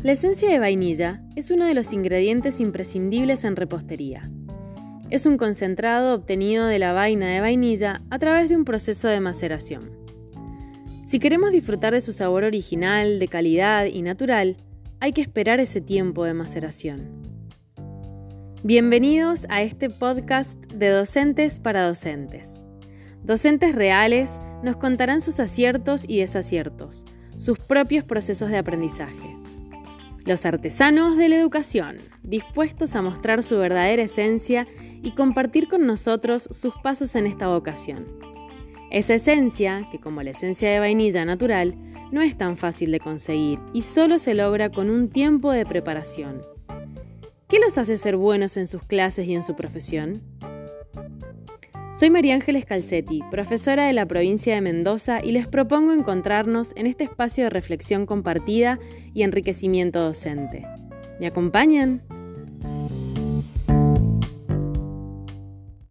La esencia de vainilla es uno de los ingredientes imprescindibles en repostería. Es un concentrado obtenido de la vaina de vainilla a través de un proceso de maceración. Si queremos disfrutar de su sabor original, de calidad y natural, hay que esperar ese tiempo de maceración. Bienvenidos a este podcast de docentes para docentes. Docentes reales nos contarán sus aciertos y desaciertos, sus propios procesos de aprendizaje. Los artesanos de la educación, dispuestos a mostrar su verdadera esencia y compartir con nosotros sus pasos en esta vocación. Esa esencia, que como la esencia de vainilla natural, no es tan fácil de conseguir y solo se logra con un tiempo de preparación. ¿Qué los hace ser buenos en sus clases y en su profesión? Soy María Ángeles Calcetti, profesora de la provincia de Mendoza, y les propongo encontrarnos en este espacio de reflexión compartida y enriquecimiento docente. ¿Me acompañan?